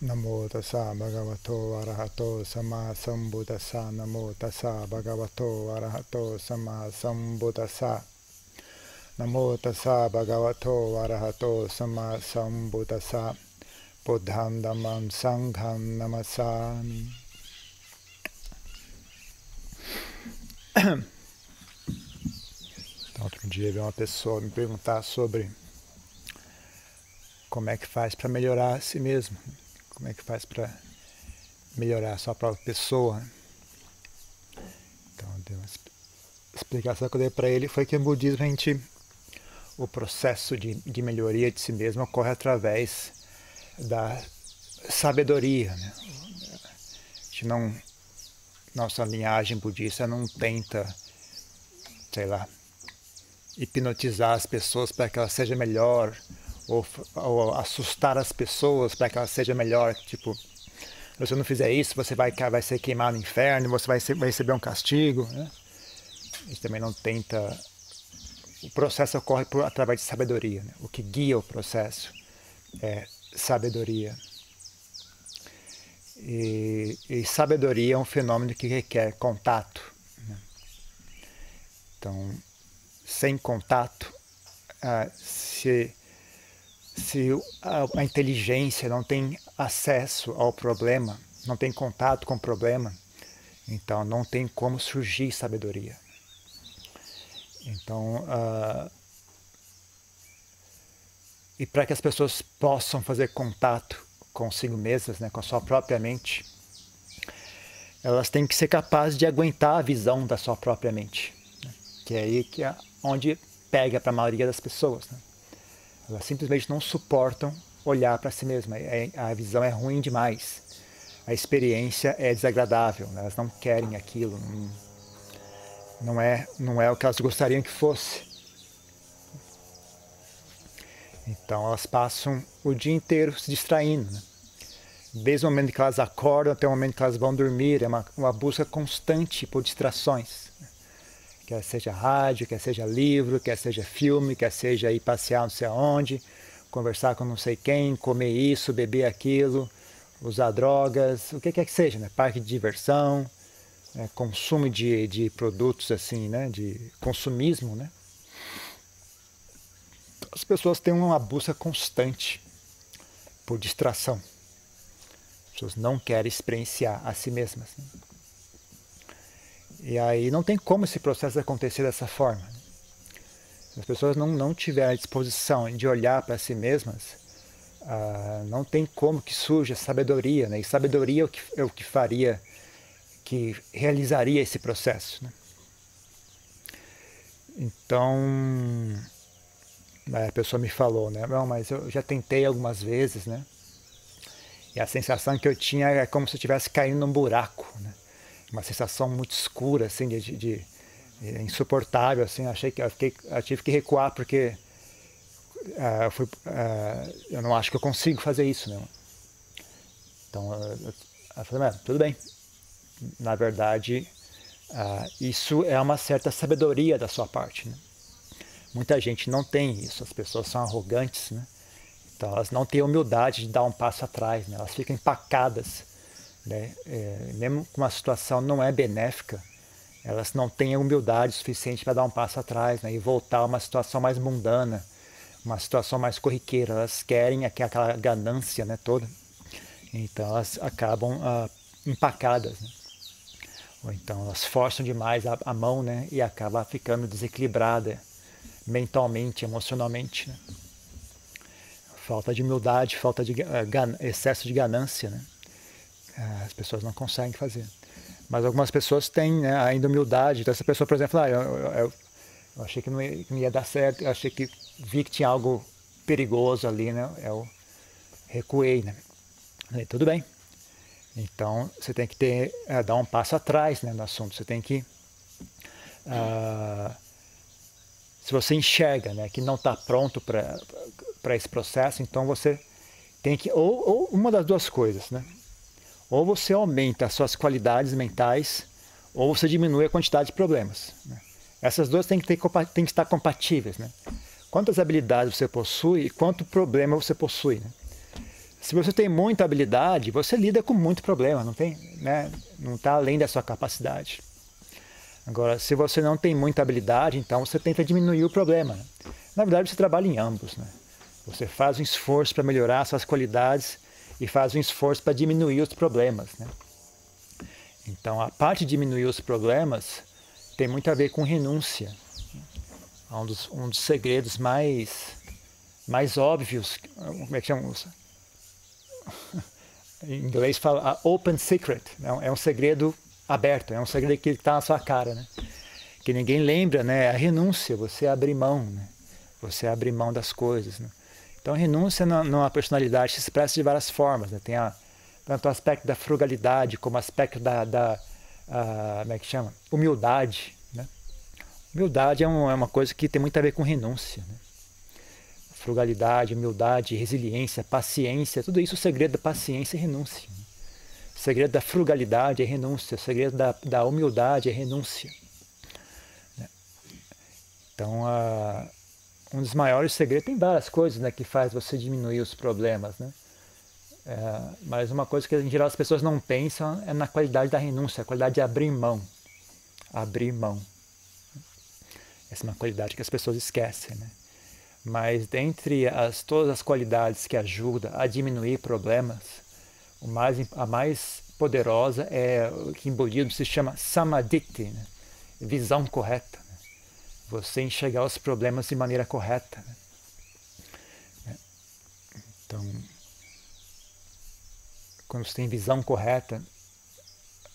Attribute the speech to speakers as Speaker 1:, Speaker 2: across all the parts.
Speaker 1: Namo tassa bhagavato arahato sama sambuddhassa. Namo tassa bhagavato arahato sama sambuddhassa. Namo tassa bhagavato arahato sama sambuddhassa. Buddham dhammam sangham namasami então, outro dia veio uma pessoa me perguntar sobre como é que faz para melhorar a si mesmo como é que faz para melhorar a sua própria pessoa. Então, deu uma explicação que eu dei para ele foi que no budismo a gente, o processo de, de melhoria de si mesmo ocorre através da sabedoria. Né? A gente não, nossa linhagem budista não tenta, sei lá, hipnotizar as pessoas para que elas sejam melhor ou, ou assustar as pessoas para que ela seja melhor. Tipo, se você não fizer isso, você vai, vai ser queimado no inferno, você vai, ser, vai receber um castigo. Né? A gente também não tenta. O processo ocorre por, através de sabedoria. Né? O que guia o processo é sabedoria. E, e sabedoria é um fenômeno que requer contato. Né? Então, sem contato, ah, se se a, a inteligência não tem acesso ao problema, não tem contato com o problema, então não tem como surgir sabedoria. Então, uh, e para que as pessoas possam fazer contato consigo mesmas, né, com a sua própria mente, elas têm que ser capazes de aguentar a visão da sua própria mente, né, que é aí que é onde pega para a maioria das pessoas. Né. Elas simplesmente não suportam olhar para si mesmas. É, a visão é ruim demais. A experiência é desagradável. Né? Elas não querem aquilo. Não, é, não é o que elas gostariam que fosse. Então elas passam o dia inteiro se distraindo. Né? Desde o momento que elas acordam até o momento que elas vão dormir, é uma, uma busca constante por distrações quer seja rádio, quer seja livro, quer seja filme, quer seja ir passear não sei aonde, conversar com não sei quem, comer isso, beber aquilo, usar drogas, o que quer que seja, né? Parque de diversão, né? consumo de, de produtos assim, né? De consumismo, né? As pessoas têm uma busca constante por distração. As pessoas não querem experienciar a si mesmas. Né? E aí não tem como esse processo acontecer dessa forma. Se as pessoas não, não tiverem a disposição de olhar para si mesmas, ah, não tem como que surja sabedoria. Né? E sabedoria é o que, é o que faria, que realizaria esse processo. Né? Então, a pessoa me falou, né? Não, mas eu já tentei algumas vezes, né? E a sensação que eu tinha é como se eu estivesse caindo num buraco, né? Uma sensação muito escura, assim, de, de, de é insuportável, assim. Achei que eu, fiquei, eu tive que recuar porque uh, eu, fui, uh, eu não acho que eu consigo fazer isso, né? Então eu, eu falei, tudo bem. Na verdade, uh, isso é uma certa sabedoria da sua parte, né? Muita gente não tem isso, as pessoas são arrogantes, né? Então elas não têm humildade de dar um passo atrás, né? elas ficam empacadas né? É, mesmo que uma situação não é benéfica, elas não têm humildade suficiente para dar um passo atrás né? e voltar a uma situação mais mundana, uma situação mais corriqueira. Elas querem aquela ganância né, toda. Então elas acabam ah, empacadas. Né? Ou então elas forçam demais a, a mão né, e acaba ficando desequilibrada mentalmente, emocionalmente. Né? Falta de humildade, falta de uh, excesso de ganância. Né? As pessoas não conseguem fazer. Mas algumas pessoas têm né, ainda humildade. Então, essa pessoa, por exemplo, ah, eu, eu, eu, achei que não, ia, que não, ia, dar certo, eu achei que vi que tinha algo perigoso ali, né? Eu recuei, né? Falei, tudo bem. Então, você tem que ter, é, dar um passo atrás né, no assunto. Você tem que. Uh, se você enxerga né, que não está pronto para esse processo, então você tem que. Ou, ou uma das duas coisas, né? Ou você aumenta as suas qualidades mentais, ou você diminui a quantidade de problemas. Né? Essas duas têm que, ter, têm que estar compatíveis. Né? Quantas habilidades você possui e quanto problema você possui. Né? Se você tem muita habilidade, você lida com muito problema, não tem, né? Não está além da sua capacidade. Agora, se você não tem muita habilidade, então você tenta diminuir o problema. Né? Na verdade, você trabalha em ambos, né? Você faz um esforço para melhorar suas qualidades e faz um esforço para diminuir os problemas, né? Então, a parte de diminuir os problemas tem muito a ver com renúncia. É um dos, um dos segredos mais, mais óbvios, como é que chama? em inglês fala open secret, é um segredo aberto, é um segredo que está na sua cara, né? Que ninguém lembra, né? É a renúncia, você abrir mão, né? Você abrir mão das coisas, né? Então, a renúncia numa personalidade se expressa de várias formas, né? Tem a, tanto o aspecto da frugalidade como o aspecto da, da a, como é que chama? Humildade, né? Humildade é, um, é uma coisa que tem muito a ver com renúncia, né? frugalidade, humildade, resiliência, paciência, tudo isso é o segredo da paciência e renúncia. O segredo da frugalidade é renúncia, o segredo da, da humildade é renúncia. Né? Então, uh, um dos maiores segredos, tem várias coisas né, que faz você diminuir os problemas, né? É, mas uma coisa que em geral as pessoas não pensam é na qualidade da renúncia, a qualidade de abrir mão. Abrir mão. Essa é uma qualidade que as pessoas esquecem, né? Mas dentre as, todas as qualidades que ajudam a diminuir problemas, mais, a mais poderosa é o que em budismo se chama samadhi, né? visão correta. Você enxergar os problemas de maneira correta. Né? Então, quando você tem visão correta,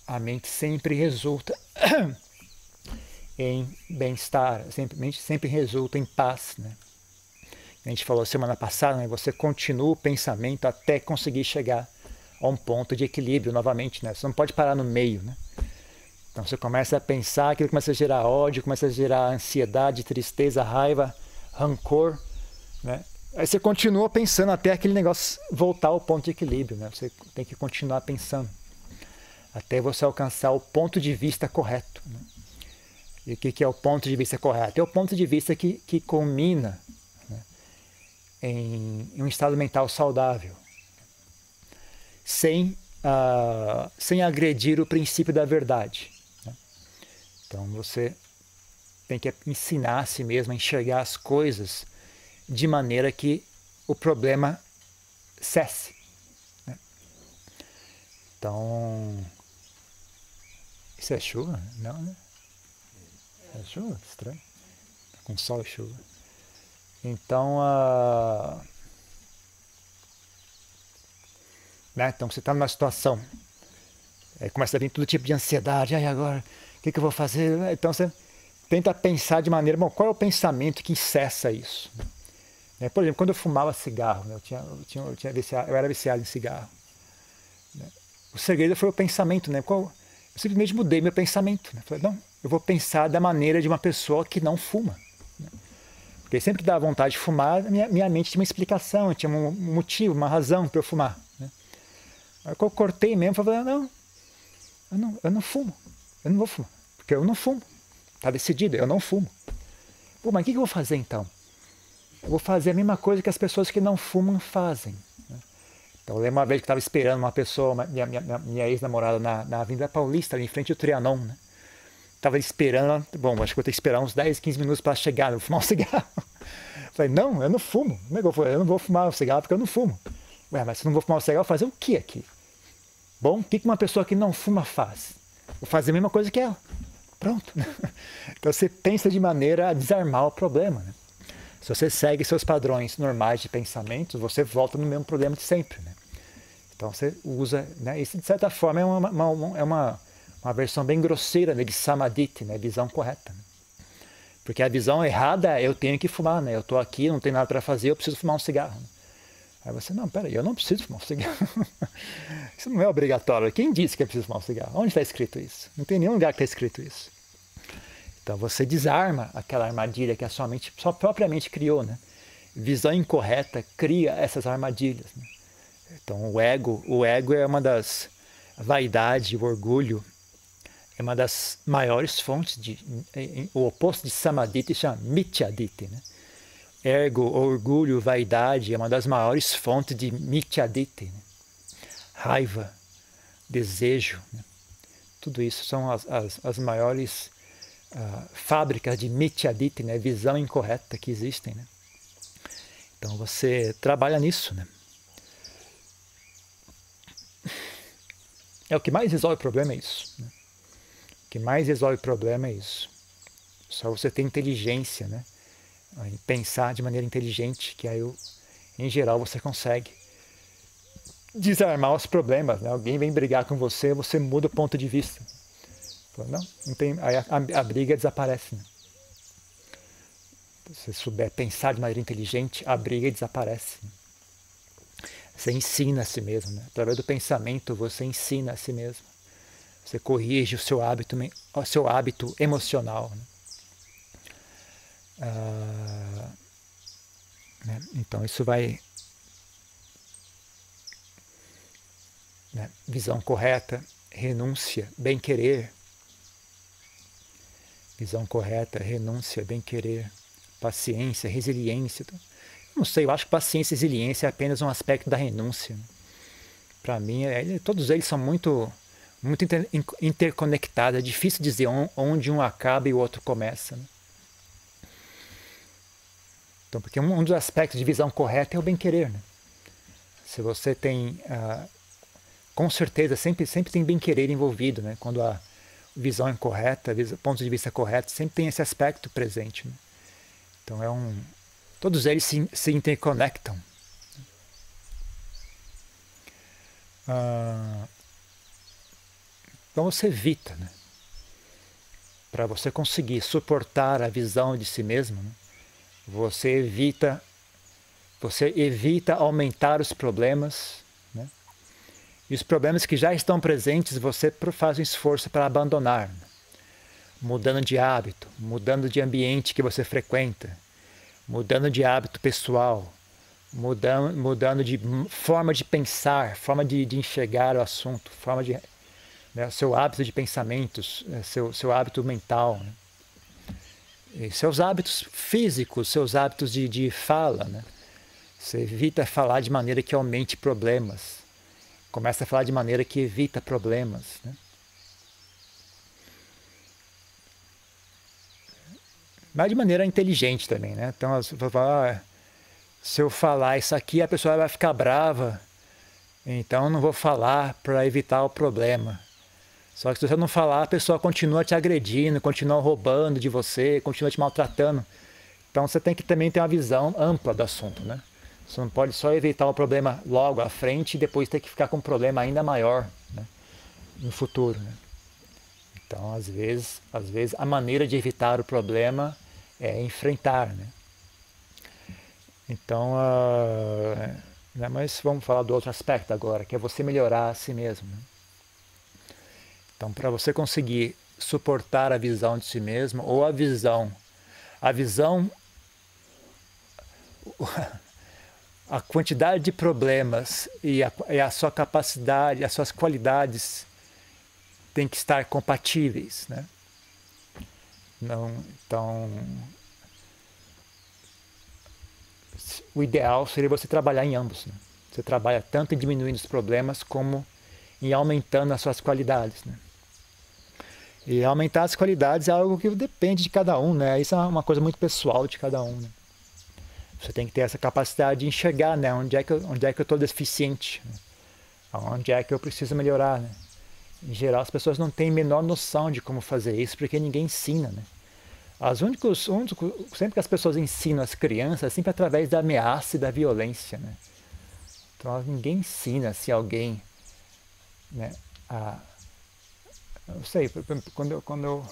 Speaker 1: a mente sempre resulta em bem-estar, sempre, sempre resulta em paz. Né? a gente falou semana passada, né? você continua o pensamento até conseguir chegar a um ponto de equilíbrio novamente, né? Você não pode parar no meio, né? Então você começa a pensar, aquilo começa a gerar ódio, começa a gerar ansiedade, tristeza, raiva, rancor, né? Aí você continua pensando até aquele negócio voltar ao ponto de equilíbrio, né? Você tem que continuar pensando até você alcançar o ponto de vista correto. Né? E o que é o ponto de vista correto? É o ponto de vista que, que culmina em, em um estado mental saudável, sem, uh, sem agredir o princípio da verdade. Então você tem que ensinar a si mesmo a enxergar as coisas de maneira que o problema cesse. Né? Então, isso é chuva? Não, né? É chuva? Estranho. Tá com sol e chuva. Então, uh, né? então você está numa situação, é, começa a vir todo tipo de ansiedade, aí agora, que, que, eu vou fazer? Então você tenta pensar de maneira, bom, qual é o pensamento que cessa isso? Né? Por exemplo, quando eu fumava cigarro, né? eu, tinha, eu, tinha, eu, tinha viciado, eu era viciado em cigarro. Né? O segredo foi o pensamento, né? Eu simplesmente mudei meu pensamento. Né? Falei, não, eu vou pensar da maneira de uma pessoa que não fuma. Porque sempre que dava vontade de fumar, minha, minha mente tinha uma explicação, tinha um motivo, uma razão para eu fumar. Né? Aí eu cortei mesmo, falei, não, eu não, eu não fumo, eu não vou fumar, porque eu não fumo. Está decidido, eu não fumo. Pô, mas o que, eu vou fazer então? Eu vou fazer a mesma coisa que as pessoas que não fumam fazem. Né? Então eu lembro uma vez que estava esperando uma pessoa, minha, minha, minha ex-namorada na, na Avenida Paulista, ali em frente ao Trianon, né? Tava esperando, bom, acho que vou ter que esperar uns 10, 15 minutos para chegar, eu vou fumar um cigarro. Falei, não, eu não fumo. É eu, eu não vou fumar um cigarro porque eu não fumo. Ué, mas se não vou fumar um cigarro, fazer o que aqui? Bom, o que uma pessoa que não fuma faz? Vou fazer a mesma coisa que ela. Pronto. Então você pensa de maneira a desarmar o problema. Né? Se você segue seus padrões normais de pensamento, você volta no mesmo problema de sempre. Né? Então você usa, né? isso de certa forma é uma, uma, é uma uma versão bem grosseira né, de samadhi, né, visão correta. Né? Porque a visão errada é eu tenho que fumar, né? Eu estou aqui, não tenho nada para fazer, eu preciso fumar um cigarro. Né? Aí você, não, peraí, eu não preciso fumar um cigarro. isso não é obrigatório. Quem disse que é preciso fumar um cigarro? Onde está escrito isso? Não tem nenhum lugar que está escrito isso. Então você desarma aquela armadilha que a sua mente só propriamente criou, né? Visão incorreta cria essas armadilhas. Né? Então o ego, o ego é uma das vaidade, o orgulho é uma das maiores fontes de o oposto de samadhi chama mithyaditi, né? Ergo, orgulho, vaidade é uma das maiores fontes de mityadite, né? raiva, desejo. Né? Tudo isso são as, as, as maiores uh, fábricas de mityadite, né? visão incorreta que existem. Né? Então você trabalha nisso. Né? É o que mais resolve o problema é isso. Né? O que mais resolve o problema é isso. Só você ter inteligência, né? Em pensar de maneira inteligente, que aí, em geral, você consegue desarmar os problemas. Né? Alguém vem brigar com você, você muda o ponto de vista. Não, não tem, aí a, a, a briga desaparece. Né? Se você souber pensar de maneira inteligente, a briga desaparece. Né? Você ensina a si mesmo. Né? Através do pensamento, você ensina a si mesmo. Você corrige o seu hábito, o seu hábito emocional. Né? Ah, né? Então, isso vai. Né? Visão correta, renúncia, bem-querer. Visão correta, renúncia, bem-querer, paciência, resiliência. Não sei, eu acho que paciência e resiliência é apenas um aspecto da renúncia. Para mim, é, todos eles são muito, muito inter, interconectados. É difícil dizer onde um acaba e o outro começa. Né? Então, porque um, dos aspectos de visão correta é o bem-querer. Né? Se você tem, ah, com certeza, sempre, sempre tem bem-querer envolvido. Né? Quando a visão é correta, ponto de vista correto, sempre tem esse aspecto presente. Né? Então, é um, todos eles se, se interconectam. Ah, então você evita, né? para você conseguir suportar a visão de si mesmo, né? Você evita você evita aumentar os problemas né? e os problemas que já estão presentes você faz um esforço para abandonar né? mudando de hábito mudando de ambiente que você frequenta mudando de hábito pessoal mudando mudando de forma de pensar forma de, de enxergar o assunto forma de né? seu hábito de pensamentos eh, seu seu hábito mental né? Seus hábitos físicos, seus hábitos de, de fala. Né? Você evita falar de maneira que aumente problemas. Começa a falar de maneira que evita problemas. Né? Mas de maneira inteligente também. Né? Então, ah, se eu falar isso aqui, a pessoa vai ficar brava. Então, não vou falar para evitar o problema. Só que se você não falar, a pessoa continua te agredindo, continua roubando de você, continua te maltratando. Então você tem que também ter uma visão ampla do assunto, né? Você não pode só evitar o problema logo à frente e depois ter que ficar com um problema ainda maior né? no futuro. Né? Então, às vezes, às vezes, a maneira de evitar o problema é enfrentar. Né? Então, uh, né? mas vamos falar do outro aspecto agora, que é você melhorar a si mesmo. Né? Então, para você conseguir suportar a visão de si mesmo ou a visão, a visão, a quantidade de problemas e a, e a sua capacidade, as suas qualidades têm que estar compatíveis, né? Não, então, o ideal seria você trabalhar em ambos. Né? Você trabalha tanto em diminuindo os problemas como em aumentando as suas qualidades. Né? E aumentar as qualidades é algo que depende de cada um, né? Isso é uma coisa muito pessoal de cada um. Né? Você tem que ter essa capacidade de enxergar, né? Onde é que eu, onde é que eu estou deficiente? Né? Onde é que eu preciso melhorar, né? Em geral, as pessoas não têm a menor noção de como fazer isso, porque ninguém ensina, né? As únicos, sempre que as pessoas ensinam as crianças, é sempre através da ameaça e da violência, né? Então, ninguém ensina se alguém né, a não sei, quando eu, quando eu,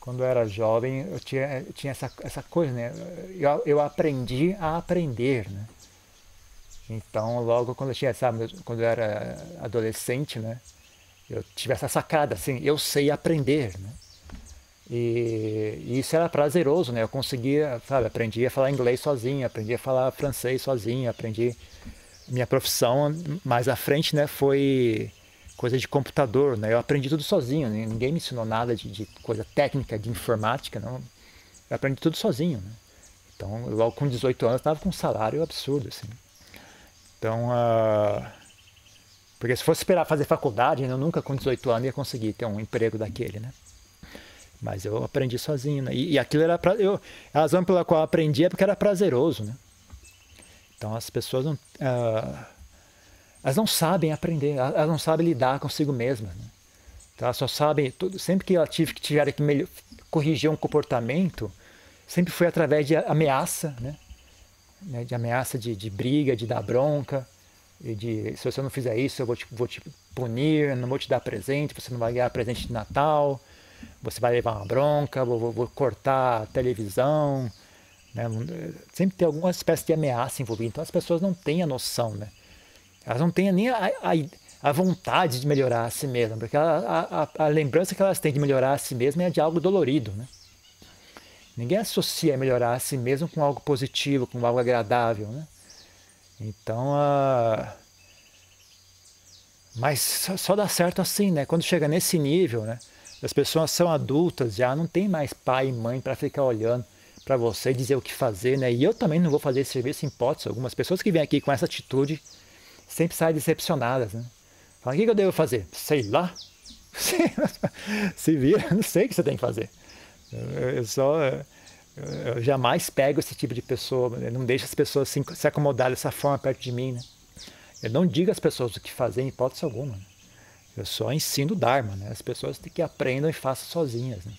Speaker 1: quando eu era jovem, eu tinha, eu tinha essa, essa coisa, né? Eu, eu aprendi a aprender, né? Então, logo quando eu tinha, sabe, quando eu era adolescente, né? Eu tive essa sacada, assim, eu sei aprender, né? E, e isso era prazeroso, né? Eu conseguia, sabe, aprendi a falar inglês sozinho, aprendi a falar francês sozinho, aprendi minha profissão mais à frente, né? Foi coisa de computador, né? Eu aprendi tudo sozinho, né? ninguém me ensinou nada de, de, coisa técnica, de informática, não. Eu aprendi tudo sozinho, né? Então, logo com 18 anos, estava com um salário absurdo, assim. Então, uh, porque se fosse esperar fazer faculdade, eu nunca com 18 anos ia conseguir ter um emprego daquele, né? Mas eu aprendi sozinho, né? E, e aquilo era pra, eu, a razão pela qual eu aprendi é porque era prazeroso, né? Então as pessoas não, uh, elas não sabem aprender, elas não sabem lidar consigo mesmas. Né? Então elas só sabem, sempre que elas tive, tiveram que melhor, corrigir um comportamento, sempre foi através de ameaça, né? né? De ameaça de, de briga, de dar bronca, de se você não fizer isso eu vou te, vou te punir, não vou te dar presente, você não vai ganhar presente de Natal você vai levar uma bronca, vou, vou, vou cortar a televisão. Né? Sempre tem alguma espécie de ameaça envolvida. Então as pessoas não têm a noção, né? Elas não têm nem a, a, a vontade de melhorar a si mesmas, porque a, a, a, lembrança que elas têm de melhorar a si mesmas é de algo dolorido, né? Ninguém associa melhorar a si mesmo com algo positivo, com algo agradável, né? Então, uh... mas só, só dá certo assim, né? Quando chega nesse nível, né? As pessoas são adultas já, não tem mais pai e mãe para ficar olhando para você e dizer o que fazer, né? E eu também não vou fazer esse serviço em hipótese. Algumas pessoas que vêm aqui com essa atitude sempre saem decepcionadas, né? O que eu devo fazer? Sei lá. Se vira, não sei o que você tem que fazer. Eu só... Eu jamais pego esse tipo de pessoa, não deixo as pessoas se, se acomodar dessa forma perto de mim, né? Eu não digo às pessoas o que fazer em hipótese alguma. Né? Eu só ensino o Dharma, né? As pessoas têm que aprendam e façam sozinhas. Né?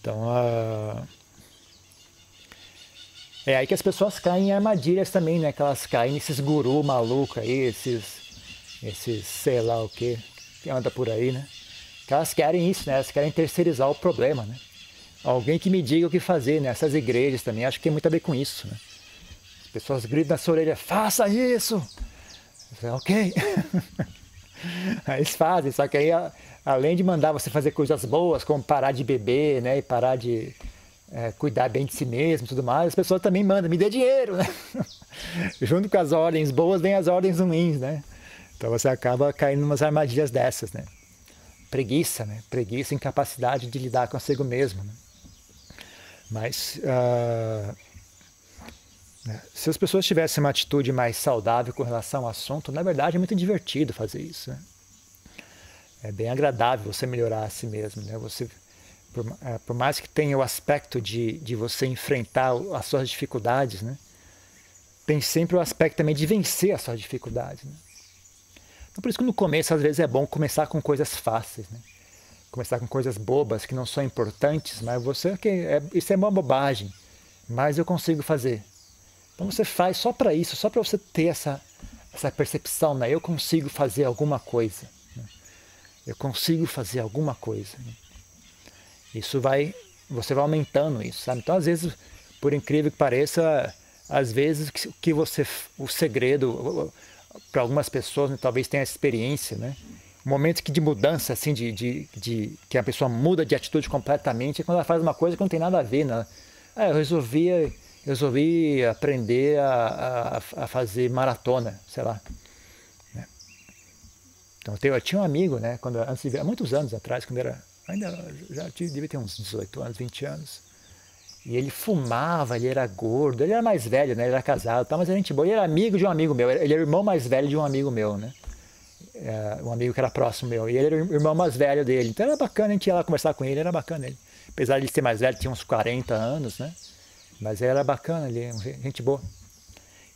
Speaker 1: Então, uh... é aí que as pessoas caem em armadilhas também, né? Que elas caem nesses guru malucos aí, esses, esses sei lá o que, que anda por aí, né? Que elas querem isso, né? Elas querem terceirizar o problema, né? Alguém que me diga o que fazer, né? Essas igrejas também, acho que tem muito a ver com isso, né? As pessoas gritam na sua orelha, faça isso! Ok. Eles fazem, só que aí, além de mandar você fazer coisas boas, como parar de beber, né, e parar de é, cuidar bem de si mesmo tudo mais, as pessoas também mandam, me dê dinheiro, né? Junto com as ordens boas vem as ordens ruins, né? Então você acaba caindo em umas armadilhas dessas, né? Preguiça, né? Preguiça, incapacidade de lidar consigo mesmo, né? Mas uh? Se as pessoas tivessem uma atitude mais saudável com relação ao assunto, na verdade é muito divertido fazer isso. Né? É bem agradável você melhorar a si mesmo. Né? Você, por, é, por, mais que tenha o aspecto de, de você enfrentar as suas dificuldades, né? tem sempre o aspecto também de vencer as suas dificuldades. Né? Então, por isso que no começo, às vezes, é bom começar com coisas fáceis. Né? Começar com coisas bobas que não são importantes, mas você, que é, isso é uma bobagem, mas eu consigo fazer. Então você faz só para isso, só para você ter essa, essa percepção, né? Eu consigo fazer alguma coisa. Né? Eu consigo fazer alguma coisa. Né? Isso vai, você vai aumentando isso, sabe? Então às vezes, por incrível que pareça, às vezes que você, o segredo para algumas pessoas, né, talvez tenha experiência, né? Momentos que de mudança, assim, de, de, de, que a pessoa muda de atitude completamente, é quando ela faz uma coisa que não tem nada a ver, né? Ah, eu resolvi resolvi aprender a, a, a fazer maratona, sei lá. Né? Então eu tinha um amigo, né, quando, antes de, há muitos anos atrás, quando era, ainda já devia ter uns 18 anos, 20 anos, e ele fumava, ele era gordo, ele era mais velho, né, ele era casado, tá, mas era gente boa, ele era amigo de um amigo meu, ele era irmão mais velho de um amigo meu, né, é, um amigo que era próximo meu, e ele era o irmão mais velho dele, então era bacana, a gente ia lá conversar com ele, era bacana ele, apesar de ele ser mais velho, tinha uns 40 anos, né, mas era bacana, ele gente boa.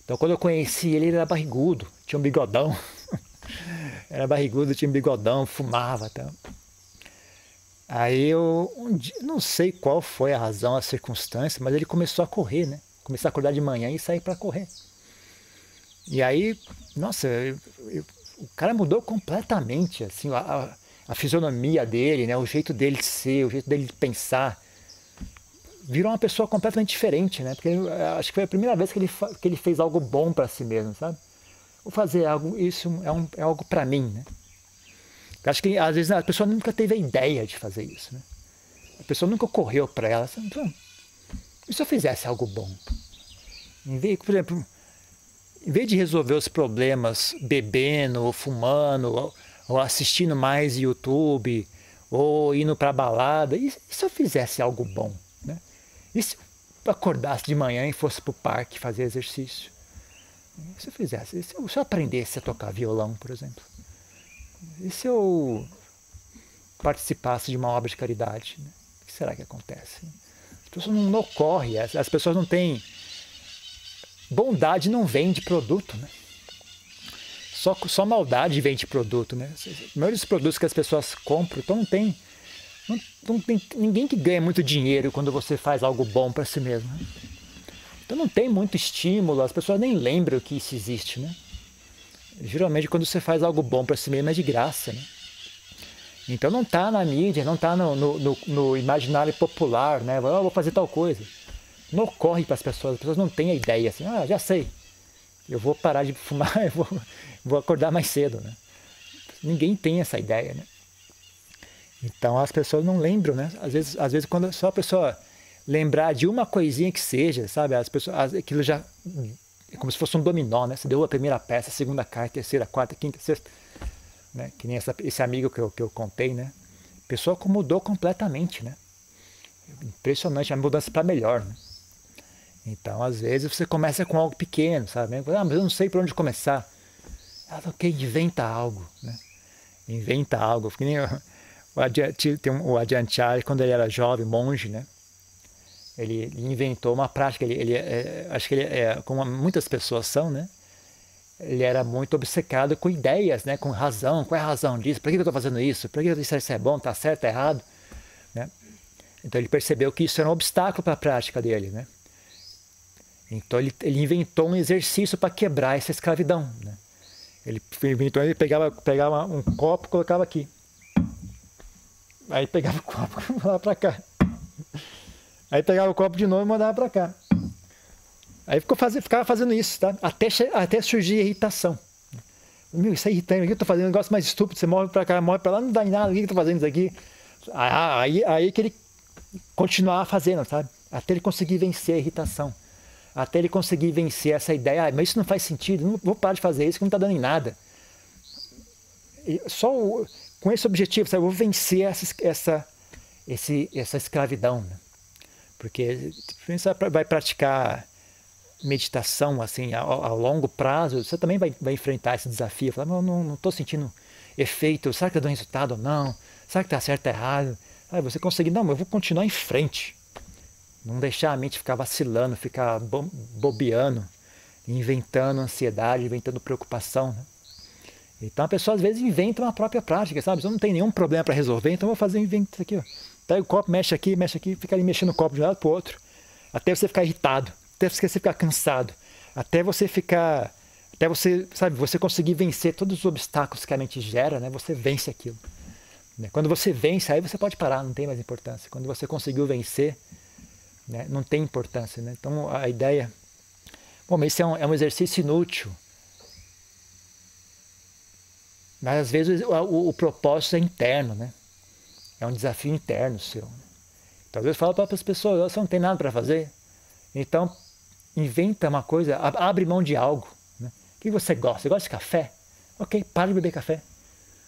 Speaker 1: Então quando eu conheci ele, ele era barrigudo, tinha um bigodão. era barrigudo, tinha um bigodão, fumava. Tá? Aí eu um dia, não sei qual foi a razão, a circunstância, mas ele começou a correr, né? Começou a acordar de manhã e sair para correr. E aí, nossa, eu, eu, o cara mudou completamente, assim, a, a, a fisionomia dele, né? O jeito dele ser, o jeito dele pensar virou uma pessoa completamente diferente, né? Porque eh, acho que foi a primeira vez que ele, que ele fez algo bom para si mesmo, sabe? Vou fazer algo, isso é, um, é algo para mim, né? Acho que às vezes a pessoa nunca teve a ideia de fazer isso, né? A pessoa nunca ocorreu para ela, assim, e se eu fizesse algo bom? Em vez, por exemplo, em vez de resolver os problemas bebendo ou fumando ou, ou assistindo mais YouTube ou indo para balada, e se eu fizesse algo bom? E se, acordasse de manhã e fosse para o parque fazer exercício? E se eu fizesse, se eu, se eu aprendesse a tocar violão, por exemplo? E se eu participasse de uma obra de caridade? Né? O que será que acontece? As pessoas não, não ocorrem, as, as pessoas não têm. Bondade não vende produto, né? Só, só maldade vende produto, né? A maioria dos produtos que as pessoas compram, então não tem, não, não tem ninguém que ganha muito dinheiro quando você faz algo bom para si mesmo. Né? Então não tem muito estímulo, as pessoas nem lembram que isso existe, né? Geralmente quando você faz algo bom para si mesmo é de graça, né? Então não está na mídia, não está no, no, no, no, imaginário popular, né? Oh, vou fazer tal coisa. Não ocorre para as pessoas, as pessoas não têm a ideia assim, ah, já sei, eu vou parar de fumar, eu vou, vou acordar mais cedo, né? Ninguém tem essa ideia, né? Então as pessoas não lembram, né? Às vezes, às vezes quando só a pessoa lembrar de uma coisinha que seja, sabe? As pessoas, aquilo já é como se fosse um dominó, né? Você deu a primeira peça, a segunda cai, terceira, quarta, quinta, sexta, né? Que nem essa, esse amigo que eu, que eu contei, né? A pessoa mudou completamente, né? Impressionante, a mudança para melhor, né? Então, às vezes, você começa com algo pequeno, sabe? Ah, mas eu não sei por onde começar. Ah, ok, inventa algo, né? Inventa algo. Que nem o, o, o quando ele era jovem, monge, né? Ele, inventou uma prática, ele, ele é, acho que ele é, como muitas pessoas são, né? Ele era muito obcecado com ideias, né? Com razão, qual é a razão disso? Por que eu estou fazendo isso? Por que isso é bom? Está certo, é errado? Né? Então ele percebeu que isso era um obstáculo para a prática dele, né? Então ele, ele inventou um exercício para quebrar essa escravidão. Né? Ele inventou, ele pegava, pegava um copo colocava aqui. Aí pegava o copo mandava para cá. Aí pegava o copo de novo e mandava para cá. Aí ficou faz, ficava fazendo isso, tá? Até, até surgir irritação. Meu, isso é irritante, o que eu estou fazendo? Um negócio mais estúpido, você morre para cá, morre para lá, não dá em nada, o que eu estou fazendo isso aqui? Aí, aí que ele continuava fazendo, sabe? Até ele conseguir vencer a irritação até ele conseguir vencer essa ideia, ah, mas isso não faz sentido, não vou parar de fazer isso, que não está dando em nada. E só o, com esse objetivo, sabe, eu vou vencer essa, essa, esse, essa escravidão. Né? Porque você vai praticar meditação assim a, a, longo prazo, você também vai, vai enfrentar esse desafio. Falar, não estou sentindo efeito, será que está dando resultado ou não? Será que está certo ou errado? Aí você conseguir, não, eu vou continuar em frente. Não deixar a mente ficar vacilando, ficar bobeando, inventando ansiedade, inventando preocupação. Né? Então a pessoa às vezes inventa uma própria prática, sabe? Eu não tem nenhum problema para resolver, então eu vou fazer invento isso aqui. Ó. Pega o copo, mexe aqui, mexe aqui, fica ali mexendo o copo de um lado para o outro. Até você ficar irritado, até você ficar cansado, até você ficar. Até você, sabe, você conseguir vencer todos os obstáculos que a mente gera, né? Você vence aquilo. Né? Quando você vence, aí você pode parar, não tem mais importância. Quando você conseguiu vencer, né? não tem importância. Né? Então a ideia. Bom, mas isso é um, é um exercício inútil. Mas às vezes o, o, o, propósito é interno, né? É um desafio interno seu. Né? Então, às vezes fala para as pessoas, você não tem nada para fazer. Então, inventa uma coisa, abre mão de algo. Né? O que você gosta? Você gosta de café? Ok, para de beber café.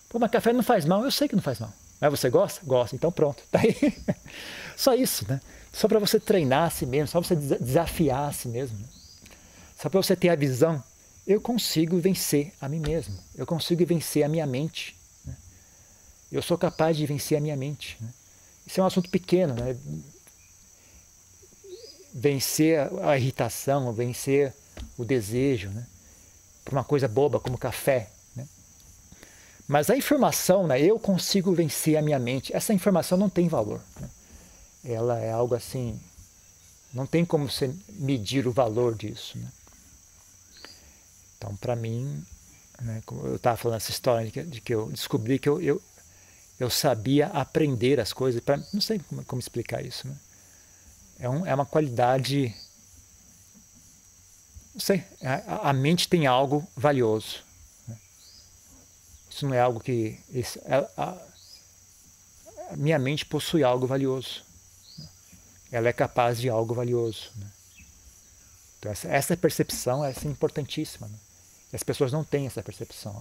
Speaker 1: Pô, mas café não faz mal, eu sei que não faz mal. Mas você gosta? Gosta, então pronto. Tá aí. Só isso, né? Só para você treinar a si mesmo, só para você desafiar a si mesmo. Né? Só para você ter a visão, eu consigo vencer a mim mesmo, eu consigo vencer a minha mente. Eu sou capaz de vencer a minha mente. Né? Isso é um assunto pequeno, né? Vencer a irritação, vencer o desejo, né? Por uma coisa boba como café. Né? Mas a informação, né? eu consigo vencer a minha mente, essa informação não tem valor. Né? ela é algo assim, não tem como você medir o valor disso. Né? Então, para mim, né, como eu estava falando essa história de que, de que, eu descobri que eu, eu, eu sabia aprender as coisas, pra, não sei como, como explicar isso. Né? É, um, é uma qualidade. Não sei, a, a mente tem algo valioso. Né? Isso não é algo que. Isso, a, a, a minha mente possui algo valioso ela é capaz de algo valioso. Né? Então essa, essa, percepção é importantíssima. Né? E as pessoas não têm essa percepção.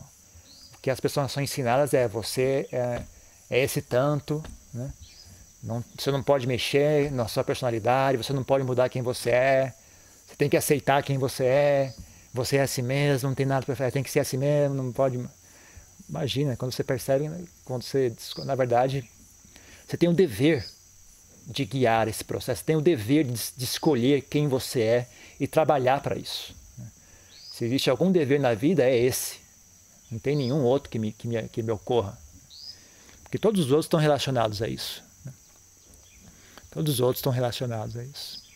Speaker 1: O que as pessoas são ensinadas é você é, é esse tanto, né? Não, você não pode mexer na sua personalidade, você não pode mudar quem você é. Você tem que aceitar quem você é. Você é assim mesmo, não tem nada para fazer, tem que ser assim mesmo, não pode. Imagina, quando você percebe, né, quando você, na verdade, você tem o dever de guiar esse processo, tem o dever de, de escolher quem você é e trabalhar para isso. Né. Se existe algum dever na vida, é esse. Não tem nenhum outro que me, que me, que me ocorra. Porque todos os outros estão relacionados a isso. Né. Todos os outros estão relacionados a isso.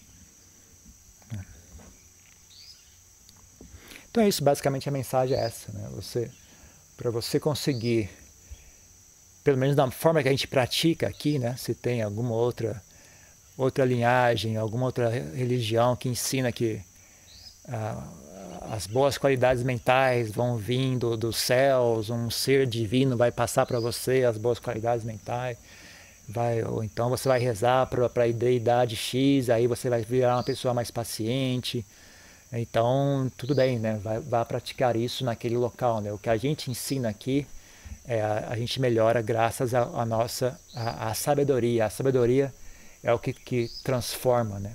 Speaker 1: Então é isso, basicamente a mensagem é essa, né? Você, para você conseguir, pelo menos da forma que a gente pratica aqui, né? Se tem alguma outra outra linhagem, alguma outra religião que ensina que ah, as boas qualidades mentais vão vindo dos céus, um ser divino vai passar para você as boas qualidades mentais, vai ou então você vai rezar para a deidade X, aí você vai virar uma pessoa mais paciente então, tudo bem, né? Vai, vai praticar isso naquele local, né? O que a gente ensina aqui, é, a, a gente melhora graças à nossa a, a, sabedoria. A sabedoria é o que, que transforma, né?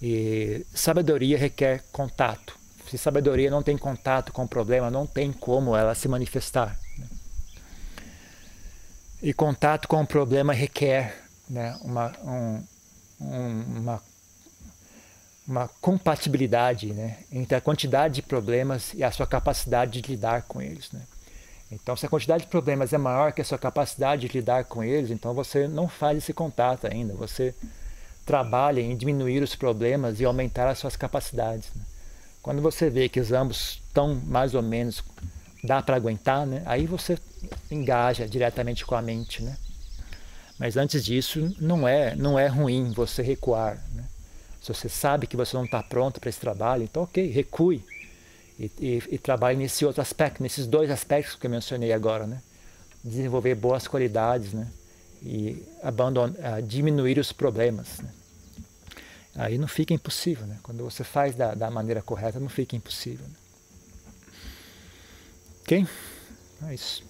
Speaker 1: E sabedoria requer contato. Se sabedoria não tem contato com o problema, não tem como ela se manifestar. Né? E contato com o problema requer né, uma, um, um, uma uma compatibilidade né, entre a quantidade de problemas e a sua capacidade de lidar com eles. Né? Então, se a quantidade de problemas é maior que a sua capacidade de lidar com eles, então você não faz esse contato ainda. Você trabalha em diminuir os problemas e aumentar as suas capacidades. Né? Quando você vê que os ambos estão mais ou menos dá para aguentar, né? aí você engaja diretamente com a mente. Né? Mas antes disso, não é, não é ruim você recuar. Né? Se você sabe que você não está pronto para esse trabalho, então ok, recue e, e, e, trabalhe nesse outro aspecto, nesses dois aspectos que eu mencionei agora, né? Desenvolver boas qualidades, né? E abandonar, diminuir os problemas. Né? Aí não fica impossível, né? Quando você faz da, da maneira correta, não fica impossível. Né? Ok? É isso.